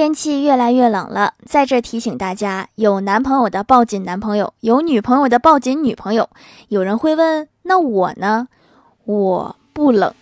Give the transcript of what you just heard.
天气越来越冷了在这提醒大家有男朋友的抱紧男朋友有女朋友的抱紧女朋友。有人会问那我呢我不冷。